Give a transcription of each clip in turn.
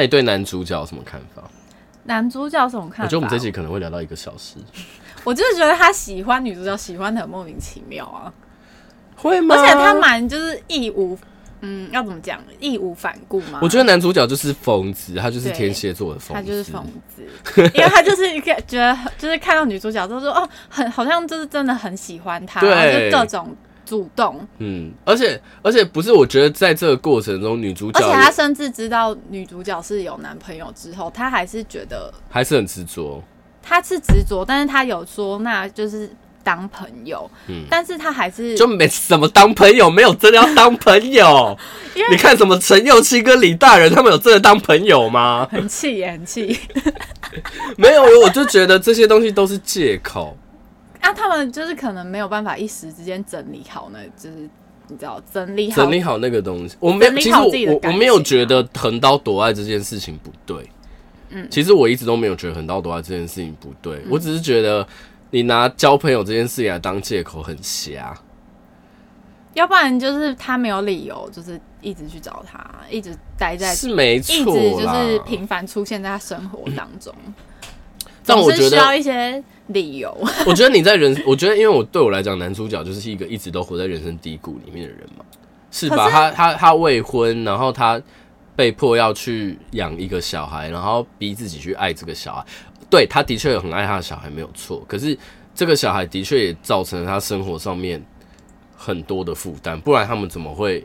那你对男主角有什么看法？男主角有什么看法？我觉得我们这集可能会聊到一个小时。我就是觉得他喜欢女主角，喜欢的很莫名其妙啊。会吗？而且他蛮就是义无，嗯，要怎么讲？义无反顾吗？我觉得男主角就是疯子，他就是天蝎座的疯子，他就是疯子，因为他就是一个觉得，就是看到女主角都说哦，很好像就是真的很喜欢她，然后就各种主动。嗯，而且而且不是，我觉得在这个过程中，女主角，而且他甚至知道女主角是有男朋友之后，他还是觉得还是很执着。他是执着，但是他有说，那就是当朋友。嗯，但是他还是就没什么当朋友，没有真的要当朋友。你看什么陈佑希跟李大人，他们有真的当朋友吗？很气耶，很气。没有，我就觉得这些东西都是借口。啊，他们就是可能没有办法一时之间整理好，那就是你知道整理好整理好那个东西。我没有，其实我我没有觉得横刀夺爱这件事情不对。嗯，其实我一直都没有觉得横刀夺爱这件事情不对，嗯，我只是觉得你拿交朋友这件事情来当借口很瞎。要不然就是他没有理由，就是一直去找他，一直待在是没错，一直就是频繁出现在他生活当中。嗯，但我觉得需要一些理由。我觉得你在人，我觉得因为我对我来讲，男主角就是一个一直都活在人生低谷里面的人嘛，是吧？是他他他未婚，然后他。被迫要去养一个小孩，然后逼自己去爱这个小孩。对，他的确很爱他的小孩，没有错。可是这个小孩的确也造成了他生活上面很多的负担。不然他们怎么会？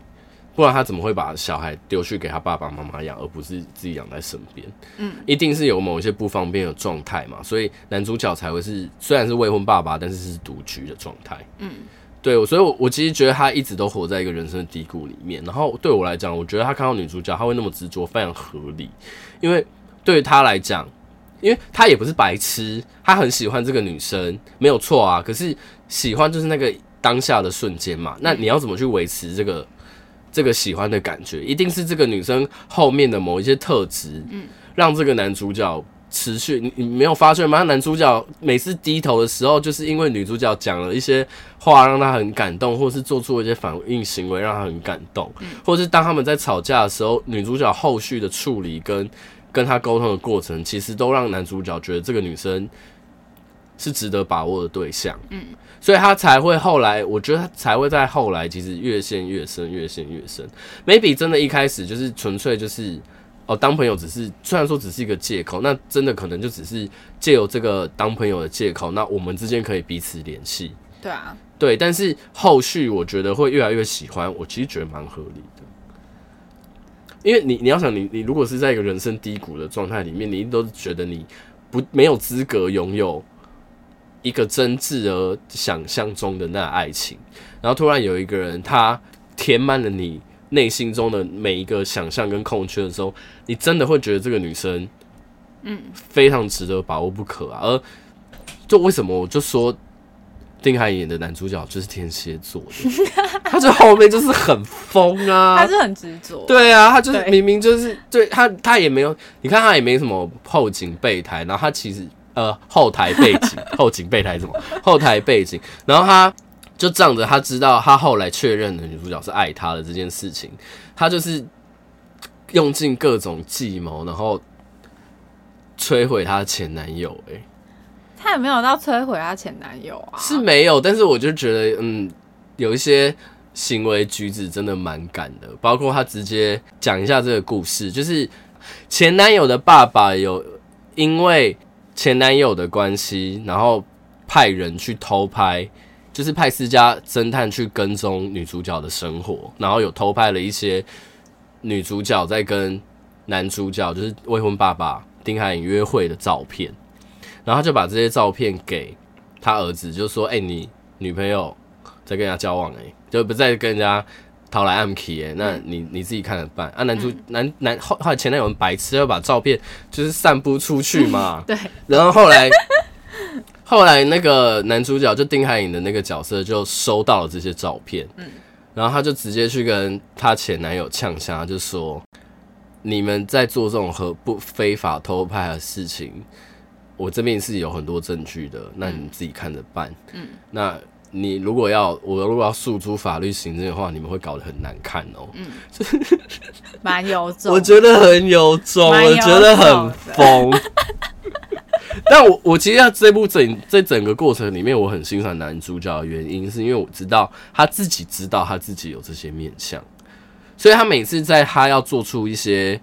不然他怎么会把小孩丢去给他爸爸妈妈养，而不是自己养在身边？嗯，一定是有某一些不方便的状态嘛。所以男主角才会是虽然是未婚爸爸，但是是独居的状态。嗯。对，所以我，我我其实觉得他一直都活在一个人生的低谷里面。然后对我来讲，我觉得他看到女主角，他会那么执着，非常合理。因为对于他来讲，因为他也不是白痴，他很喜欢这个女生，没有错啊。可是喜欢就是那个当下的瞬间嘛。那你要怎么去维持这个这个喜欢的感觉？一定是这个女生后面的某一些特质，嗯，让这个男主角。持续，你你没有发现吗？男主角每次低头的时候，就是因为女主角讲了一些话，让他很感动，或是做出一些反应行为，让他很感动，嗯、或是当他们在吵架的时候，女主角后续的处理跟跟他沟通的过程，其实都让男主角觉得这个女生是值得把握的对象。嗯，所以他才会后来，我觉得他才会在后来，其实越陷越深，越陷越深。maybe 真的一开始就是纯粹就是。哦，当朋友只是虽然说只是一个借口，那真的可能就只是借由这个当朋友的借口，那我们之间可以彼此联系。对啊，对，但是后续我觉得会越来越喜欢，我其实觉得蛮合理的。因为你你要想你，你你如果是在一个人生低谷的状态里面，你都是觉得你不没有资格拥有一个真挚而想象中的那爱情，然后突然有一个人他填满了你。内心中的每一个想象跟空缺的时候，你真的会觉得这个女生，嗯，非常值得把握不可啊。而就为什么我就说丁海寅演的男主角就是天蝎座的，他就后面就是很疯啊，他是很执着，对啊，他就是明明就是对他他也没有，你看他也没什么后景备胎，然后他其实呃后台背景 后景备胎什么后台背景，然后他。就仗着他知道他后来确认的女主角是爱他的这件事情，他就是用尽各种计谋，然后摧毁他的前男友。哎，他也没有到摧毁他前男友啊？是没有，但是我就觉得，嗯，有一些行为举止真的蛮敢的，包括他直接讲一下这个故事，就是前男友的爸爸有因为前男友的关系，然后派人去偷拍。就是派私家侦探去跟踪女主角的生活，然后有偷拍了一些女主角在跟男主角，就是未婚爸爸丁海寅约会的照片，然后就把这些照片给他儿子，就说：“哎、你女朋友在跟人家交往、欸，哎，就不再跟人家讨来暗去，哎，那你你自己看着办。”啊，男主男男后后来前男友很白痴，要把照片就是散布出去嘛，对，然后后来。后来那个男主角就丁海寅的那个角色就收到了这些照片，嗯，然后他就直接去跟他前男友呛声，就说：“你们在做这种和不非法偷拍的事情，我这边是有很多证据的，那你自己看着办。”嗯，那你如果要我如果要诉诸法律行政的话，你们会搞得很难看哦。嗯，蛮有种，我觉得很有种，我觉得很疯。但我我其实在这部整这整个过程里面，我很欣赏男主角的原因，是因为我知道他自己知道他自己有这些面相，所以他每次在他要做出一些，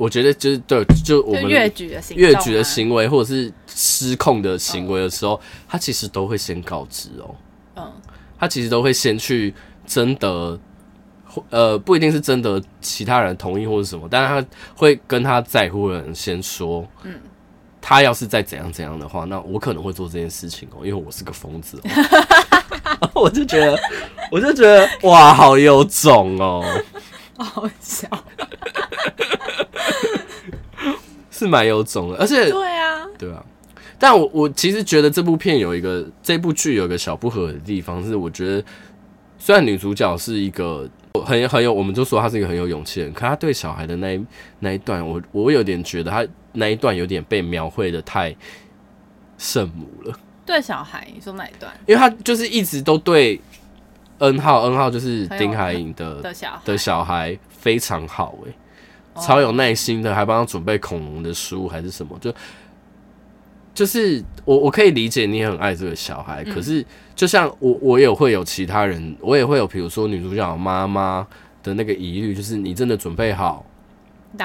我觉得就是对，就我们越举的行越举的行为或者是失控的行为的时候，他其实都会先告知哦，嗯，他其实都会先去征得，呃，不一定是征得其他人同意或者什么，但是他会跟他在乎的人先说，嗯。他要是再怎样怎样的话，那我可能会做这件事情哦，因为我是个疯子哦。我就觉得，我就觉得，哇，好有种哦，好笑，是蛮有种的，而且对啊，对啊。但我我其实觉得这部片有一个，这部剧有一个小不合的地方是，我觉得虽然女主角是一个很很有，我们就说她是一个很有勇气的人，可她对小孩的那一那一段，我我有点觉得她。那一段有点被描绘的太圣母了。对小孩，你说哪一段？因为她就是一直都对 N 号，N 号就是丁海颖的的小的小孩非常好，哎，超有耐心的，还帮他准备恐龙的书还是什么，就就是我我可以理解你也很爱这个小孩，可是就像我我也会有其他人，我也会有比如说女主角妈妈的那个疑虑，就是你真的准备好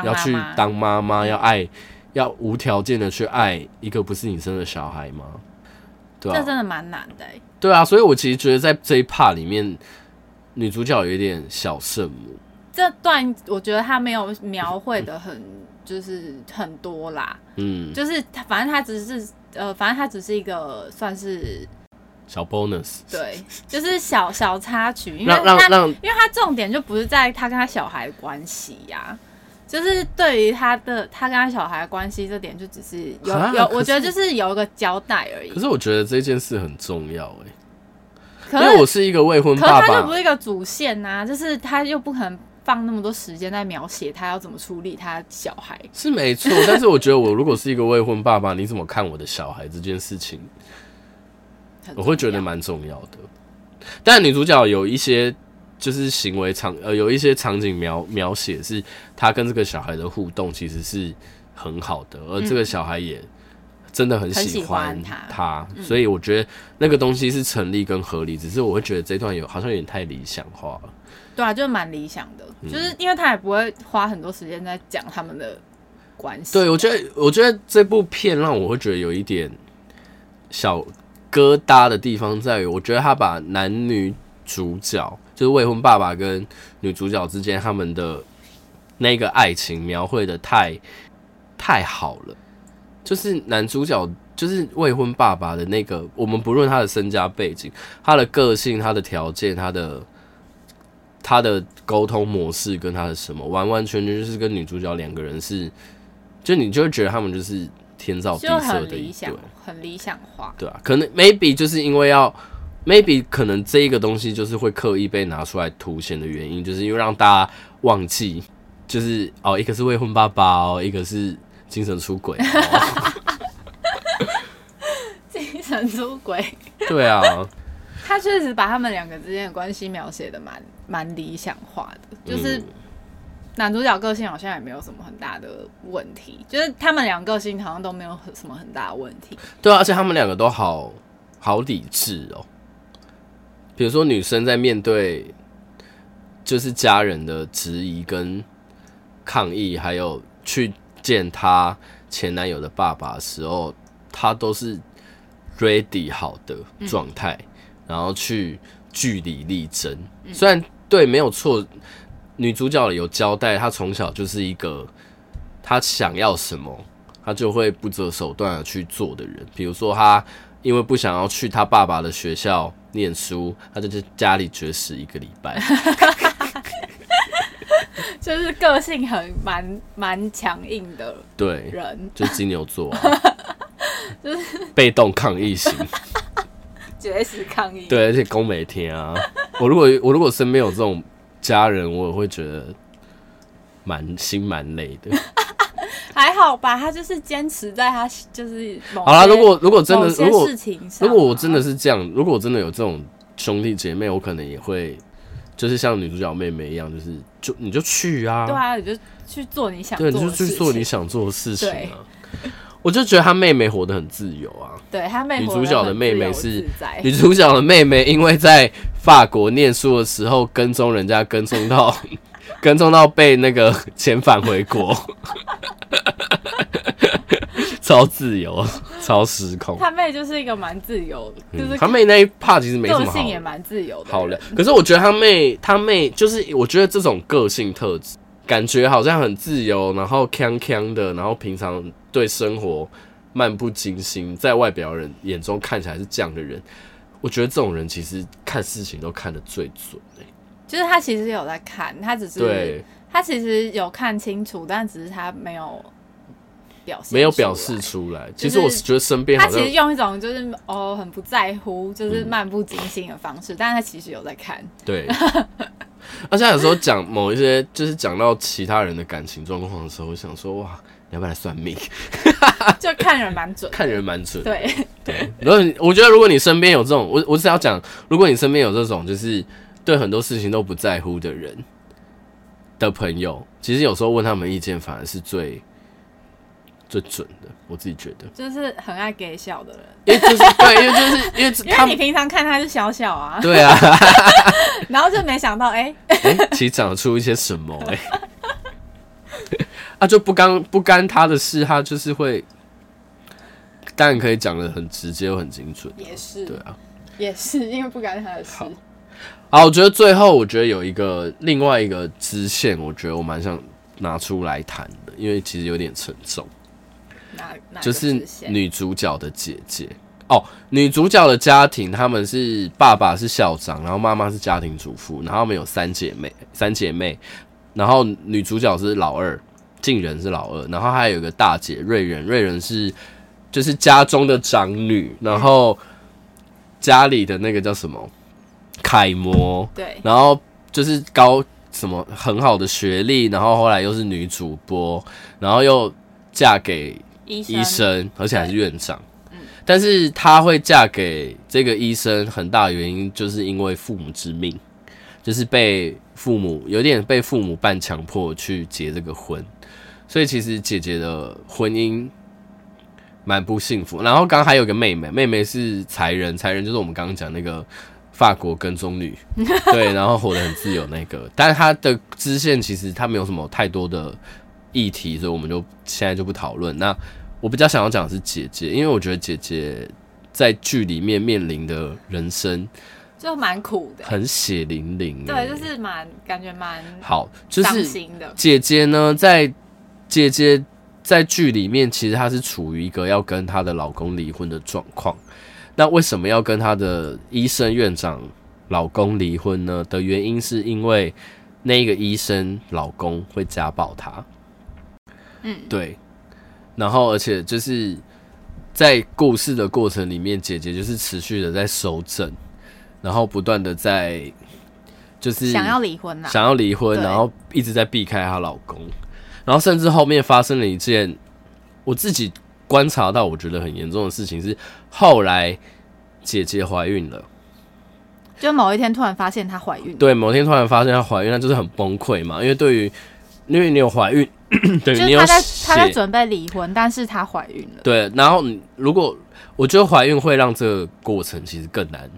要去当妈妈，要爱。要无条件的去爱一个不是你生的小孩吗？对啊，这真的蛮难的。对啊，所以我其实觉得在这一 part 里面，女主角有一点小圣母。这段我觉得他没有描绘的很，就是很多啦。嗯，就是反正他只是呃，反正他只是一个算是小 bonus。对，就是小小插曲，因为她因为他重点就不是在他跟他小孩关系呀、啊。就是对于他的他跟他小孩的关系这点，就只是有有，我觉得就是有一个交代而已。可是我觉得这件事很重要哎，因为我是一个未婚爸爸，可是他就不是一个主线呐、啊，就是他又不可能放那么多时间在描写他要怎么处理他小孩。是没错，但是我觉得我如果是一个未婚爸爸，你怎么看我的小孩这件事情，我会觉得蛮重要的。但女主角有一些。就是行为场呃，有一些场景描描写是她跟这个小孩的互动其实是很好的，而这个小孩也真的很喜欢他，所以我觉得那个东西是成立跟合理。只是我会觉得这段有好像有点太理想化了。对啊，就是蛮理想的，就是因为他也不会花很多时间在讲他们的关系。对，我觉得我觉得这部片让我会觉得有一点小疙瘩的地方在于，我觉得他把男女主角。就是未婚爸爸跟女主角之间他们的那个爱情描绘的太太好了，就是男主角就是未婚爸爸的那个，我们不论他的身家背景、他的个性、他的条件、他的他的沟通模式跟他的什么，完完全全就是跟女主角两个人是，就你就会觉得他们就是天造地设的一对，很理想化，对啊，可能 maybe 就是因为要。maybe 可能这一个东西就是会刻意被拿出来凸显的原因，就是因为让大家忘记，就是哦，一个是未婚爸爸哦，一个是精神出轨，哦，精神出轨，对啊，他确实把他们两个之间的关系描写的蛮蛮理想化的，就是男主角个性好像也没有什么很大的问题，就是他们两个个性好像都没有什么很大的问题，对啊，而且他们两个都好好理智哦。比如说，女生在面对就是家人的质疑跟抗议，还有去见她前男友的爸爸的时候，她都是 ready 好的状态，然后去据理力争。虽然对，没有错，女主角有交代，她从小就是一个她想要什么，她就会不择手段的去做的人。比如说，她因为不想要去她爸爸的学校。念书，她就在家里绝食一个礼拜，就是个性很蛮蛮强硬的 人，对，人就是金牛座，啊，就是被动抗议型，绝食抗议，对，而且攻每天啊，我如果我如果身边有这种家人，我也会觉得蛮心蛮累的。还好吧，他就是坚持在他就是好啦。如果如果真的如果如果我真的是这样，如果我真的有这种兄弟姐妹，我可能也会就是像女主角妹妹一样，就是就你就去啊，对啊，你就去做你想做的，对，你就去做你想做的事情啊。我就觉得她妹妹活得很自由啊。对，她妹女主角的妹妹是在女主角的妹妹，因为在法国念书的时候跟踪人家，跟踪到 跟踪到被那个遣返回国，超自由，超失控。她妹就是一个蛮自由的，就是她妹那一 part 其实没什么好，个性也蛮自由的，好了。可是我觉得她妹，她妹就是我觉得这种个性特质，感觉好像很自由，然后锵锵的，然后平常。对生活漫不经心，在外表人眼中看起来是这样的人，我觉得这种人其实看事情都看得最准。就是他其实有在看，他只是对，他其实有看清楚，但只是他没有表现，没有表示出来。其实我是觉得身边他其实用一种就是哦很不在乎，就是漫不经心的方式，嗯、但是他其实有在看。对，而且有时候讲某一些，就是讲到其他人的感情状况的时候，我想说哇。要不要来算命？就看人蛮准，看人蛮准。对对，如果我觉得如果你身边有这种，我我是要讲，如果你身边有这种就是对很多事情都不在乎的人的朋友，其实有时候问他们意见，反而是最最准的。我自己觉得，就是很爱给笑的人，因为就是对，因为就是因为 因为你平常看他是小小啊，对啊，然后就没想到哎哎、欸欸，其实长出一些什么哎、欸。他就不干不干他的事，他就是会，当然可以讲的很直接又很精准，也是，对啊，也是因为不干他的事。好，好，我觉得最后我觉得有一个另外一个支线，我觉得我蛮想拿出来谈的，因为其实有点沉重。哪就是女主角的姐姐哦，女主角的家庭，他们是爸爸是校长，然后妈妈是家庭主妇，然后他们有三姐妹，三姐妹。然后女主角是老二，静仁是老二，然后还有一个大姐瑞仁，瑞仁是就是家中的长女，然后家里的那个叫什么？楷模，对，然后就是高什么很好的学历，然后后来又是女主播，然后又嫁给医生，而且还是院长，嗯，但是她会嫁给这个医生，很大原因就是因为父母之命，就是被。父母有点被父母半强迫去结这个婚，所以其实姐姐的婚姻蛮不幸福。然后刚刚还有个妹妹，妹妹是才人，才人就是我们刚刚讲那个法国跟踪女，对，然后活得很自由那个。但是她的支线其实她没有什么太多的议题，所以我们就现在就不讨论。那我比较想要讲的是姐姐，因为我觉得姐姐在剧里面面临的人生。就蛮苦的，很血淋淋。对，就是蛮感觉蛮好，就是姐姐呢，在姐姐在剧里面，其实她是处于一个要跟她的老公离婚的状况。那为什么要跟她的医生院长老公离婚呢？的原因是因为那个医生老公会家暴她。嗯，对。然后，而且就是在故事的过程里面，姐姐就是持续的在收证。然后不断的在，就是想要离婚，想要离婚，然后一直在避开她老公，然后甚至后面发生了一件我自己观察到我觉得很严重的事情，是后来姐姐怀孕了，就某一天突然发现她怀孕，对，某天突然发现她怀孕，那就是很崩溃嘛，因为对于因为你有怀孕，对，你有她在她在准备离婚，但是她怀孕了，对，然后如果我觉得怀孕会让这个过程其实更难。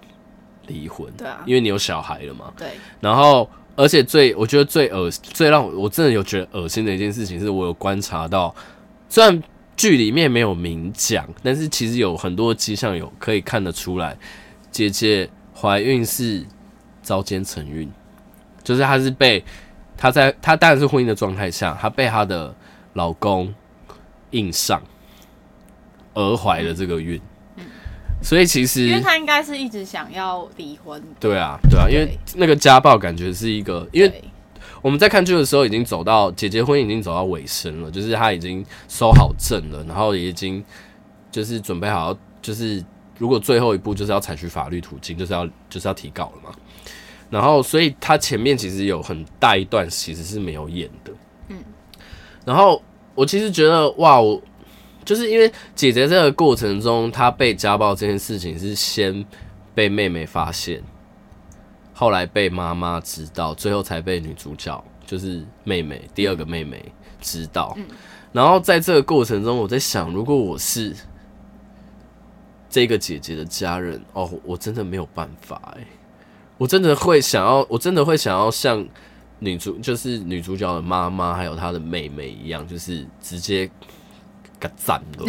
离婚，对啊，因为你有小孩了嘛。对。然后，而且最我觉得最恶最让我我真的有觉得恶心的一件事情，是我有观察到，虽然剧里面没有明讲，但是其实有很多迹象有可以看得出来，姐姐怀孕是遭奸成孕，就是她是被她在她当然是婚姻的状态下，她被她的老公硬上而怀了这个孕。所以其实，因为他应该是一直想要离婚。对啊，对啊，因为那个家暴感觉是一个，因为我们在看剧的时候已经走到姐姐婚已经走到尾声了，就是他已经收好证了，然后也已经就是准备好，就是如果最后一步就是要采取法律途径，就是要就是要提告了嘛。然后，所以他前面其实有很大一段其实是没有演的。嗯，然后我其实觉得哇，我。就是因为姐姐这个过程中，她被家暴这件事情是先被妹妹发现，后来被妈妈知道，最后才被女主角就是妹妹第二个妹妹知道。嗯、然后在这个过程中，我在想，如果我是这个姐姐的家人，哦，我真的没有办法哎，我真的会想要，我真的会想要像女主，就是女主角的妈妈还有她的妹妹一样，就是直接给赞了，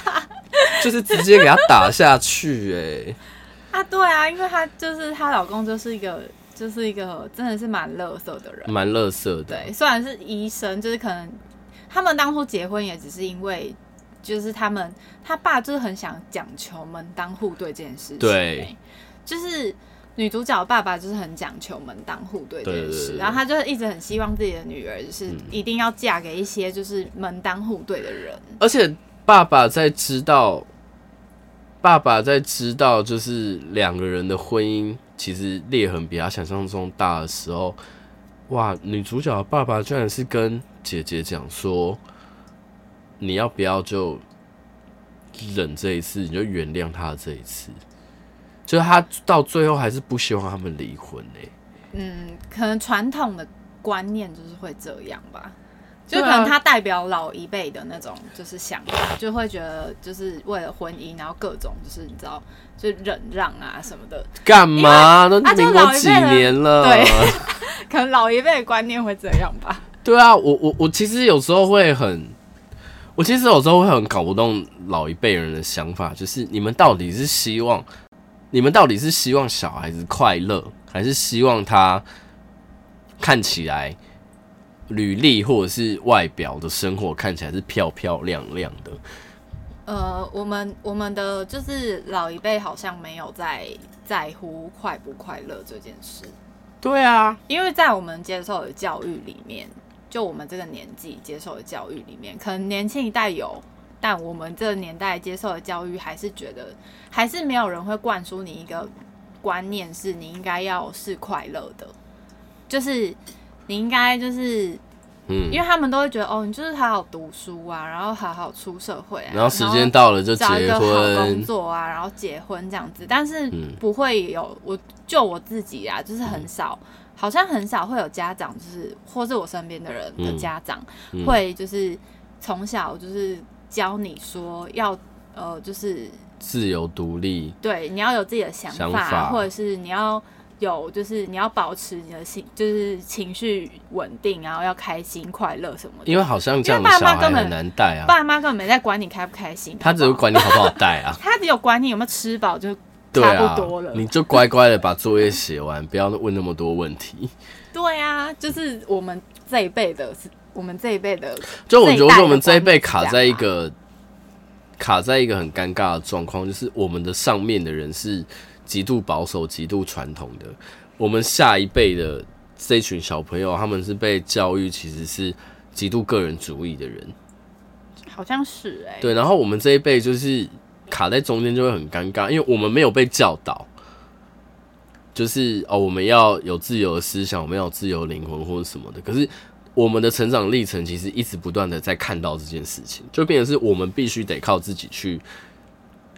就是直接给他打下去哎。啊，对啊，因为她就是她老公，就是一个就是一个真的是蛮乐色的人，蛮乐色的。对，虽然是医生，就是可能他们当初结婚也只是因为，就是他们他爸就是很想讲求门当户对这件事情。对，就是女主角爸爸就是很讲求门当户对这件事，然后他就一直很希望自己的女儿就是一定要嫁给一些就是门当户对的人，而且爸爸在知道。爸爸在知道就是两个人的婚姻其实裂痕比他想象中大的时候，哇！女主角的爸爸居然是跟姐姐讲说：“你要不要就忍这一次，你就原谅他这一次。”就是他到最后还是不希望他们离婚呢。嗯，可能传统的观念就是会这样吧。就可能他代表老一辈的那种，就是想法，就会觉得就是为了婚姻，然后各种就是你知道，就忍让啊什么的。干嘛？都民国几年了？对，可能老一辈的观念会这样吧。对啊，我我我其实有时候会很，我其实有时候会很搞不懂老一辈人的想法，就是你们到底是希望，你们到底是希望小孩子快乐，还是希望他看起来？履历或者是外表的生活看起来是漂漂亮亮的。呃，我们我们的就是老一辈好像没有在在乎快不快乐这件事。对啊，因为在我们接受的教育里面，就我们这个年纪接受的教育里面，可能年轻一代有，但我们这个年代接受的教育还是觉得，还是没有人会灌输你一个观念，是你应该要是快乐的，就是。你应该就是，嗯，因为他们都会觉得，哦，你就是好好读书啊，然后好好出社会啊，然后时间到了就结婚，找一个好工作啊，然后结婚这样子，但是不会有，我就我自己啊，就是很少，好像很少会有家长，就是或是我身边的人的家长，会就是从小就是教你说要，呃，就是自由独立，对，你要有自己的想法，想法或者是你要。有，就是你要保持你的心，就是情绪稳定，然后要开心、快乐什么的。因为好像这样的小孩很难带啊，爸妈根本没在管你开不开心，他只有管你好不好带啊。他只有管你有没有吃饱就差不多了。啊、你就乖乖的把作业写完，不要问那么多问题。对啊，就是我们这一辈的，是我们这一辈的。就我觉得我们这一辈卡在一个卡在一个很尴尬的状况，就是我们的上面的人是。极度保守、极度传统的，我们下一辈的这群小朋友，他们是被教育其实是极度个人主义的人，好像是哎、欸，对。然后我们这一辈就是卡在中间，就会很尴尬，因为我们没有被教导，就是哦，我们要有自由的思想，我们要有自由灵魂或者什么的。可是我们的成长历程其实一直不断的在看到这件事情，就变成是我们必须得靠自己去。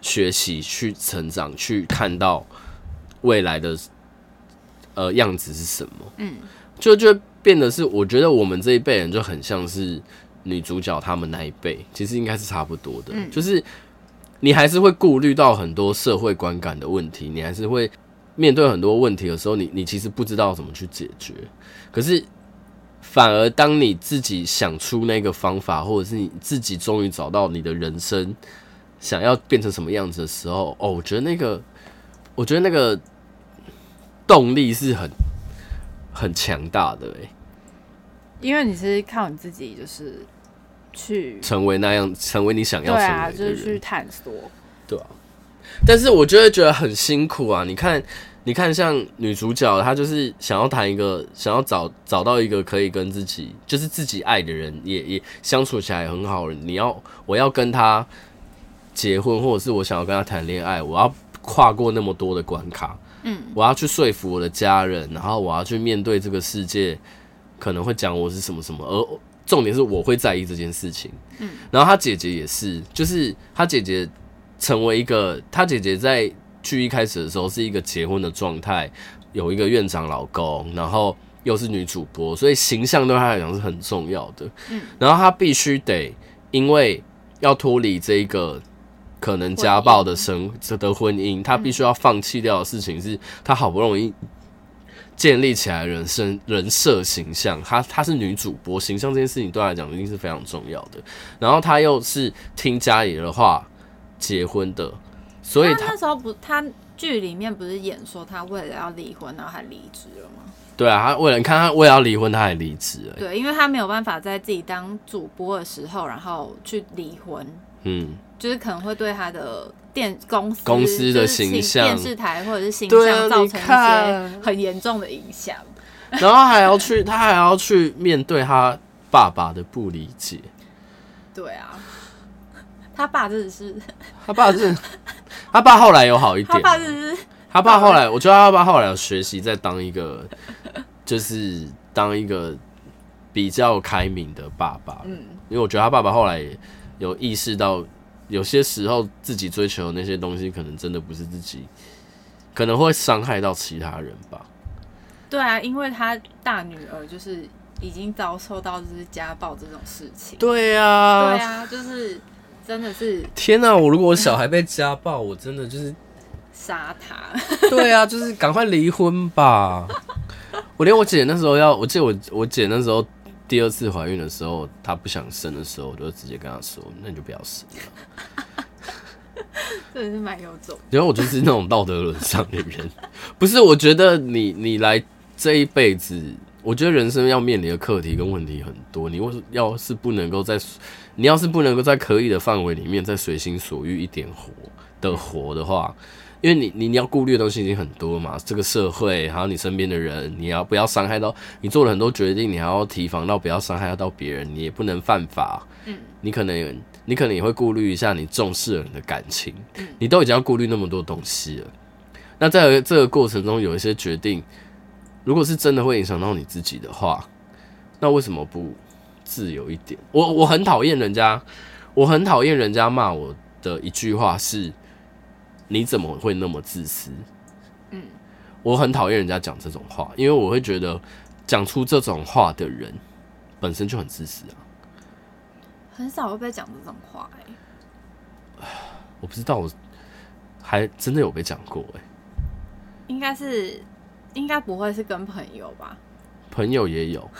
学习去成长，去看到未来的呃样子是什么？嗯，就就变得是，我觉得我们这一辈人就很像是女主角他们那一辈，其实应该是差不多的。嗯，就是你还是会顾虑到很多社会观感的问题，你还是会面对很多问题的时候，你你其实不知道怎么去解决。可是反而当你自己想出那个方法，或者是你自己终于找到你的人生。想要变成什么样子的时候，哦，我觉得那个，我觉得那个动力是很很强大的哎，因为你是靠你自己，就是去成为那样，成为你想要成为的人，对啊，就是去探索，对啊。但是我就会觉得很辛苦啊！你看，你看，像女主角，她就是想要谈一个，想要找找到一个可以跟自己，就是自己爱的人，也也相处起来很好的人。你要，我要跟他。结婚，或者是我想要跟他谈恋爱，我要跨过那么多的关卡，嗯，我要去说服我的家人，然后我要去面对这个世界可能会讲我是什么什么，而重点是我会在意这件事情，嗯，然后她姐姐也是，就是她姐姐成为一个，她姐姐在剧一开始的时候是一个结婚的状态，有一个院长老公，然后又是女主播，所以形象对她来讲是很重要的。嗯，然后她必须得因为要脱离这一个可能家暴的生的婚姻，她必须要放弃掉的事情是她好不容易建立起来人生人设形象。她她是女主播，形象这件事情对她来讲一定是非常重要的。然后她又是听家里的话结婚的，所以他那时候不他。剧里面不是演说他为了要离婚，然后还离职了吗？对啊，他为了你看他为了要离婚，他还离职了。对，因为他没有办法在自己当主播的时候，然后去离婚。嗯，就是可能会对他的电公司公司的形象、电视台或者是形象造成一些很严重的影响。然后还要去，他还要去面对他爸爸的不理解。对啊，他爸真的是，他爸是。他爸后来有好一点，他爸是，他爸后来，我觉得他爸后来有学习在当一个，就是当一个比较开明的爸爸。嗯，因为我觉得他爸爸后来有意识到，有些时候自己追求的那些东西，可能真的不是自己，可能会伤害到其他人吧。对啊，因为他大女儿就是已经遭受到就是家暴这种事情。对啊，对啊，就是。真的是天哪！我如果我小孩被家暴，我真的就是杀他。对啊，就是赶快离婚吧。我连我姐那时候要，我记得我我姐那时候第二次怀孕的时候，她不想生的时候，我就直接跟她说：“那你就不要生了。”真的是蛮有种。然后我就是那种道德沦丧的人。不是，我觉得你你来这一辈子，我觉得人生要面临的课题跟问题很多。你为要是不能够在。你要是不能够在可以的范围里面再随心所欲一点活的活的话，因为你你你要顾虑的东西已经很多嘛，这个社会还有你身边的人，你要不要伤害到？你做了很多决定，你还要提防到不要伤害到别人，你也不能犯法。嗯，你可能你可能也会顾虑一下你重视的人的感情，你都已经要顾虑那么多东西了。那在这个过程中有一些决定，如果是真的会影响到你自己的话，那为什么不？自由一点，我我很讨厌人家，我很讨厌人家骂我的一句话是：你怎么会那么自私？嗯，我很讨厌人家讲这种话，因为我会觉得讲出这种话的人本身就很自私啊。很少会被讲这种话哎，我不知道，我还真的有被讲过哎，应该是，应该不会是跟朋友吧？朋友也有，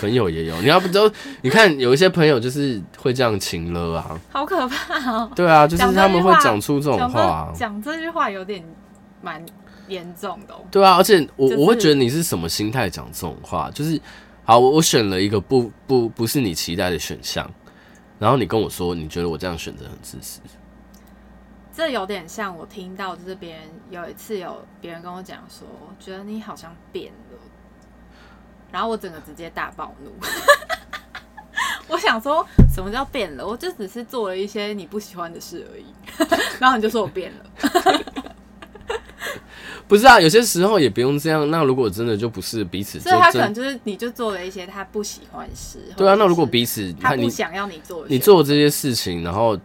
朋友也有。你要不都你看，有一些朋友就是会这样情了啊，好可怕哦。对啊，就是他们会讲出这种话，讲这句话有点蛮严重的。对啊，而且我我会觉得你是什么心态讲这种话？就是好，我选了一个不不不是你期待的选项，然后你跟我说你觉得我这样选择很自私，这有点像我听到就是别人有一次有别人跟我讲说，觉得你好像变了。然后我整个直接大暴怒，我想说什么叫变了？我就只是做了一些你不喜欢的事而已。然后你就说我变了，不是啊？有些时候也不用这样。那如果真的就不是彼此，所以他可能就是你就做了一些他不喜欢的事。对啊，那如果彼此他不想要你做，你做这些事情，然后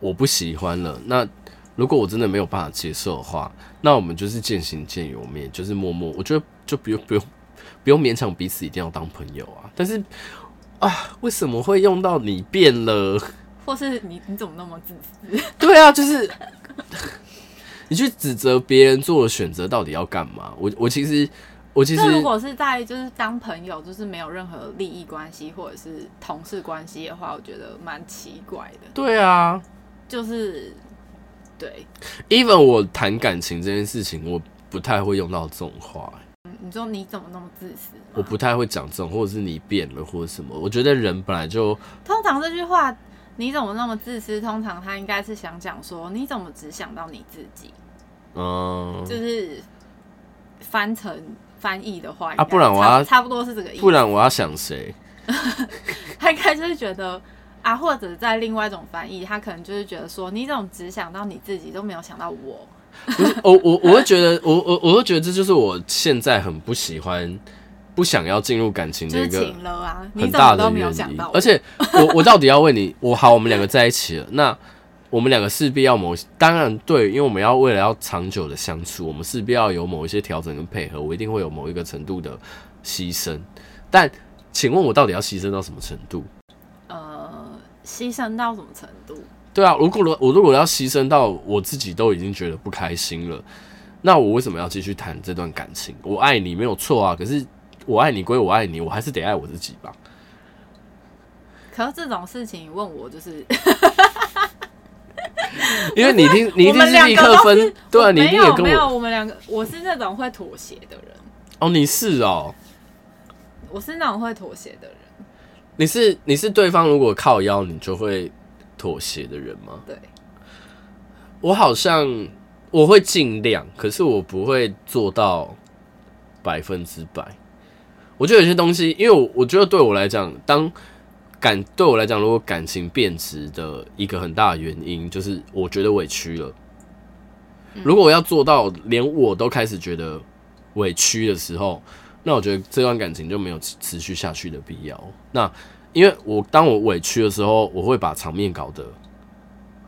我不喜欢了，那如果我真的没有办法接受的话，那我们就是渐行渐远，面就是默默。我觉得就不用不用。不用勉强彼此一定要当朋友啊，但是啊，为什么会用到你变了，或是你你怎么那么自私？对啊，就是你去指责别人做的选择到底要干嘛？我我其实我其实如果是在就是当朋友，就是没有任何利益关系或者是同事关系的话，我觉得蛮奇怪的。对啊，就是对，even 我谈感情这件事情，我不太会用到这种话。你说你怎么那么自私？我不太会讲这种，或者是你变了，或者什么。我觉得人本来就……通常这句话“你怎么那么自私”，通常他应该是想讲说：“你怎么只想到你自己？”嗯，就是翻成翻译的话啊，不然我要差不多是这个意思。不然我要想谁？他应该就是觉得啊，或者在另外一种翻译，他可能就是觉得说：“你怎么只想到你自己，都没有想到我。”不是我我我会觉得我我我会觉得这就是我现在很不喜欢不想要进入感情的一个很大的原因。而且我我到底要为你我好，我们两个在一起了，那我们两个势必要某，当然对，因为我们要为了要长久的相处，我们势必要有某一些调整跟配合，我一定会有某一个程度的牺牲。但请问我到底要牺牲到什么程度？呃，牺牲到什么程度？对啊，如果我如果要牺牲到我自己都已经觉得不开心了，那我为什么要继续谈这段感情？我爱你没有错啊，可是我爱你归我爱你，我还是得爱我自己吧。可是这种事情问我就是。因为你一定，你一定是立刻分，对啊，你一定也跟我没有，我们两个，我是那种会妥协的人。哦，你是哦，我是那种会妥协的人。你是你是对方如果靠腰，你就会妥协的人吗？对，我好像我会尽量，可是我不会做到百分之百。我觉得有些东西，因为我我觉得对我来讲，当感对我来讲，如果感情变质的一个很大的原因，就是我觉得委屈了。如果我要做到连我都开始觉得委屈的时候，那我觉得这段感情就没有持续下去的必要。那因为我当我委屈的时候，我会把场面搞得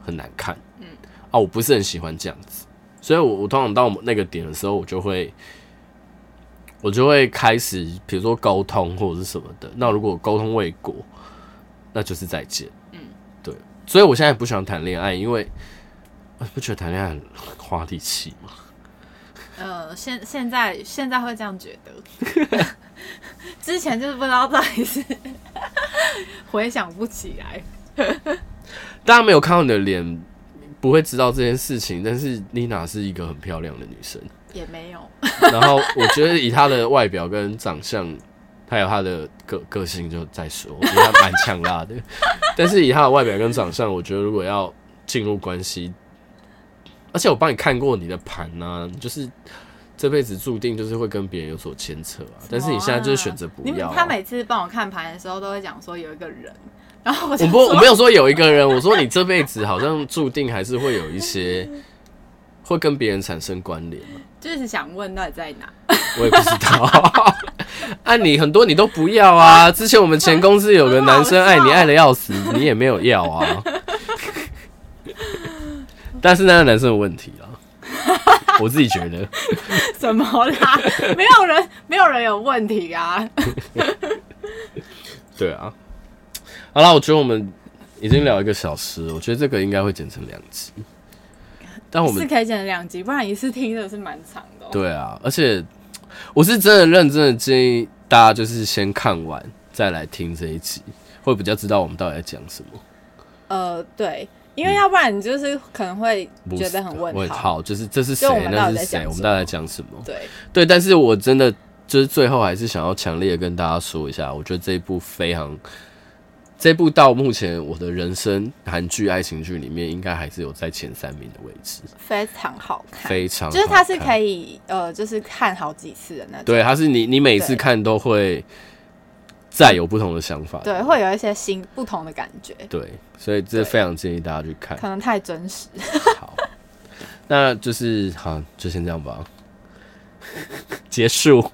很难看。嗯，啊，我不是很喜欢这样子，所以我我通常到那个点的时候，我就会我就会开始，比如说沟通或者是什么的。那如果沟通未果，那就是再见。嗯，对，所以我现在不喜欢谈恋爱，因为不觉得谈恋爱很花力气吗？呃，现现在现在会这样觉得，之前就是不知道到底是回想不起来。大家没有看到你的脸，不会知道这件事情。但是妮娜是一个很漂亮的女生，也没有。然后我觉得以她的外表跟长相。还有她的个个性就再说，因为她蛮强辣的。但是以她的外表跟长相，我觉得如果要进入关系，而且我帮你看过你的盘啊，就是这辈子注定就是会跟别人有所牵扯啊。但是你现在就是选择不要啊。他每次帮我看盘的时候，都会讲说有一个人，然后我我不我没有说有一个人，我说你这辈子好像注定还是会有一些会跟别人产生关联。就是想问到底在哪？我也不知道。按 你很多你都不要啊！之前我们前公司有个男生爱你爱的要死，你也没有要啊。但是那个男生有问题啊，我自己觉得。怎么啦？没有人，没有人有问题啊。对啊。好了，我觉得我们已经聊一个小时，我觉得这个应该会剪成两集。但我们是可以剪成两集，不然一次听的是蛮长的喔。对啊，而且。我是真的认真的建议大家，就是先看完再来听这一集，会比较知道我们到底在讲什么。呃，对，因为要不然你就是可能会觉得很问号，好，就是这是谁？那是谁？我们到底在讲什么？对对，但是我真的就是最后还是想要强烈的跟大家说一下，我觉得这一部非常。这部到目前我的人生韩剧爱情剧里面，应该还是有在前三名的位置。非常好看，非常就是它是可以呃，就是看好几次的那种。对，它是你你每次看都会再有不同的想法。对，会有一些新不同的感觉。对，所以这非常建议大家去看。可能太真实。好，那就是好，就先这样吧。结束。